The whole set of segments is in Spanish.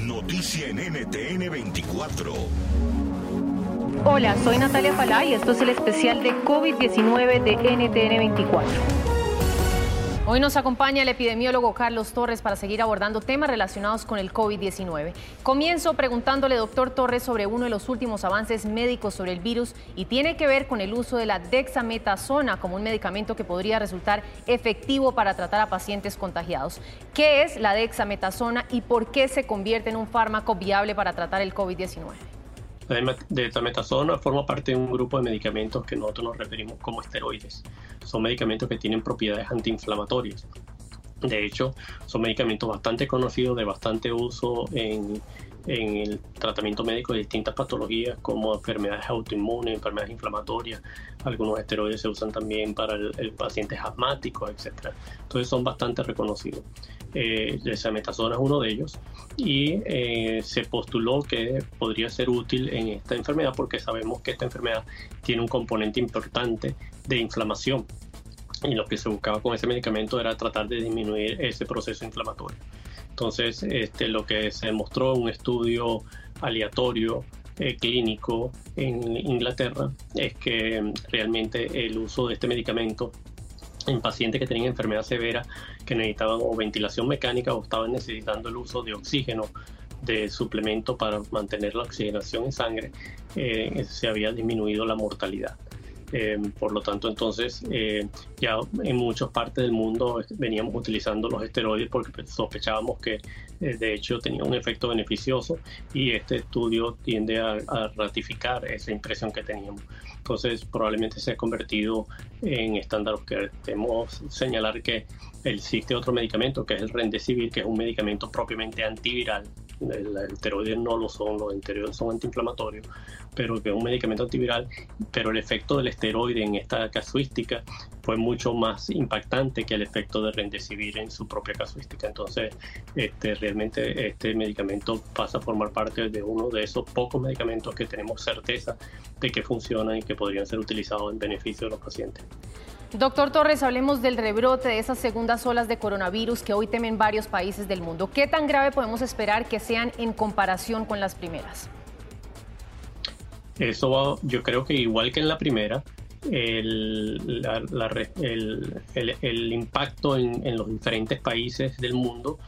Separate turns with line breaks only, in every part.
noticia en NTN 24.
Hola, soy Natalia Falá y esto es el especial de COVID-19 de NTN 24. Hoy nos acompaña el epidemiólogo Carlos Torres para seguir abordando temas relacionados con el COVID-19. Comienzo preguntándole, doctor Torres, sobre uno de los últimos avances médicos sobre el virus y tiene que ver con el uso de la dexametasona como un medicamento que podría resultar efectivo para tratar a pacientes contagiados. ¿Qué es la dexametasona y por qué se convierte en un fármaco viable para tratar el COVID-19?
La dexametasona forma parte de un grupo de medicamentos que nosotros nos referimos como esteroides. Son medicamentos que tienen propiedades antiinflamatorias. De hecho, son medicamentos bastante conocidos, de bastante uso en, el tratamiento médico de distintas patologías como enfermedades autoinmunes, enfermedades inflamatorias. Algunos esteroides se usan también para el, pacientes asmáticos, etc. Entonces son bastante reconocidos eh, desametasona es uno de ellos, y eh, se postuló que podría ser útil en esta enfermedad porque sabemos que esta enfermedad tiene un componente importante de inflamación y lo que se buscaba con ese medicamento era tratar de disminuir ese proceso inflamatorio. Entonces, este, lo que se demostró en un estudio aleatorio eh, clínico en Inglaterra es que realmente el uso de este medicamento en pacientes que tenían enfermedad severa que necesitaban o ventilación mecánica o estaban necesitando el uso de oxígeno de suplemento para mantener la oxigenación en sangre, eh, se había disminuido la mortalidad. Eh, por lo tanto, entonces, eh, ya en muchas partes del mundo veníamos utilizando los esteroides porque sospechábamos que eh, de hecho tenía un efecto beneficioso y este estudio tiende a, ratificar esa impresión que teníamos. Entonces, probablemente se ha convertido en estándar que debemos señalar que existe otro medicamento que es el Remdesivir, que es un medicamento propiamente antiviral el esteroides no lo son, los esteroides son antiinflamatorios, pero que es un medicamento antiviral, pero el efecto del esteroide en esta casuística fue mucho más impactante que el efecto de Remdesivir en su propia casuística. Entonces, este, realmente este medicamento pasa a formar parte de uno de esos pocos medicamentos que tenemos certeza de que funcionan y que podrían ser utilizados en beneficio de los pacientes.
Doctor Torres, hablemos del rebrote de esas segundas olas de coronavirus que hoy temen varios países del mundo. ¿Qué tan grave podemos esperar que sean en comparación con las primeras?
Eso va, yo creo que igual que en la primera, el, impacto en, los diferentes países del mundo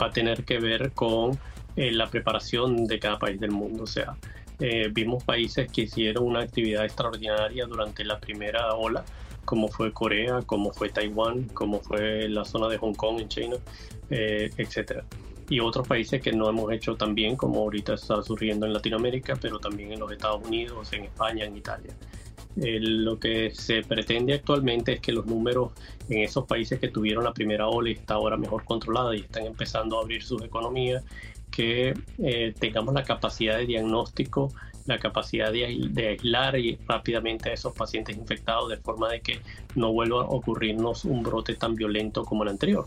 va a tener que ver con eh, la preparación de cada país del mundo. O sea, eh, vimos países que hicieron una actividad extraordinaria durante la primera ola como fue Corea, como fue Taiwán, como fue la zona de Hong Kong en China, eh, etcétera. Y otros países que no hemos hecho tan bien, como ahorita está surgiendo en Latinoamérica, pero también en los Estados Unidos, en España, en Italia. Eh, lo que se pretende actualmente es que los números en esos países que tuvieron la primera ola y está ahora mejor controlada y están empezando a abrir sus economías, que eh, tengamos la capacidad de diagnóstico la capacidad de, aislar y rápidamente a esos pacientes infectados de forma de que no vuelva a ocurrirnos un brote tan violento como el anterior.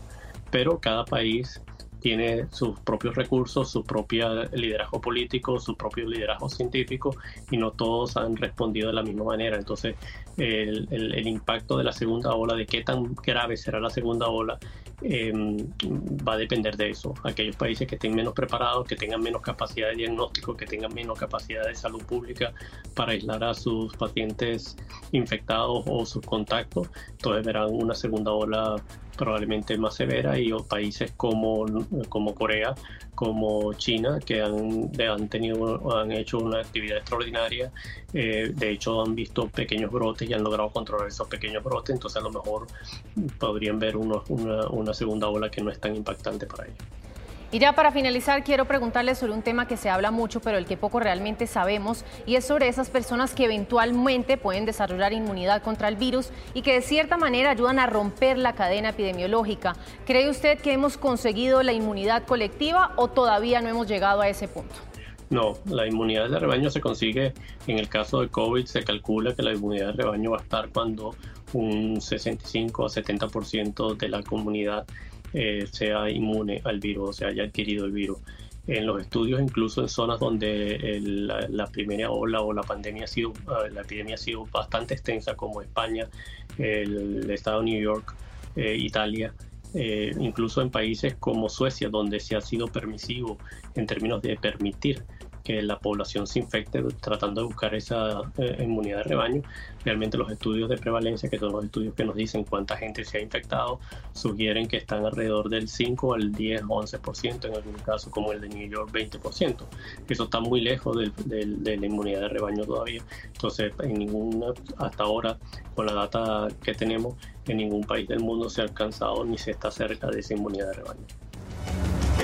Pero cada país tiene sus propios recursos, su propio liderazgo político, su propio liderazgo científico y no todos han respondido de la misma manera. Entonces, el, impacto de la segunda ola, de qué tan grave será la segunda ola, em, va a depender de eso. Aquellos países que estén menos preparados, que tengan menos capacidad de diagnóstico, que tengan menos capacidad de salud pública para aislar a sus pacientes infectados o sus contactos, entonces verán una segunda ola probablemente más severa y países como, como Corea, como China, que han, han, tenido, han hecho una actividad extraordinaria. Eh, de hecho, han visto pequeños brotes y han logrado controlar esos pequeños brotes. Entonces, a lo mejor podrían ver una, una segunda ola que no es tan impactante para ellos.
Y ya para finalizar, quiero preguntarle sobre un tema que se habla mucho, pero el que poco realmente sabemos, y es sobre esas personas que eventualmente pueden desarrollar inmunidad contra el virus y que de cierta manera ayudan a romper la cadena epidemiológica. ¿Cree usted que hemos conseguido la inmunidad colectiva o todavía no hemos llegado a ese punto?
No, la inmunidad de rebaño se consigue, en el caso de COVID se calcula que la inmunidad de rebaño va a estar cuando un 65 a 70% de la comunidad eh, sea inmune al virus o se haya adquirido el virus. En los estudios, incluso en zonas donde la, primera ola o la pandemia ha sido, eh, la epidemia ha sido bastante extensa, como España, el, estado de New York, eh, Italia, eh, incluso en países como Suecia, donde se ha sido permisivo en términos de permitir que la población se infecte tratando de buscar esa eh, inmunidad de rebaño. Realmente los estudios de prevalencia, que son los estudios que nos dicen cuánta gente se ha infectado, sugieren que están alrededor del 5 al 10 o 11%, en algún caso como el de New York 20%. Eso está muy lejos de la inmunidad de rebaño todavía. Entonces, en ninguna, hasta ahora, con la data que tenemos, en ningún país del mundo se ha alcanzado ni se está cerca de esa inmunidad de rebaño.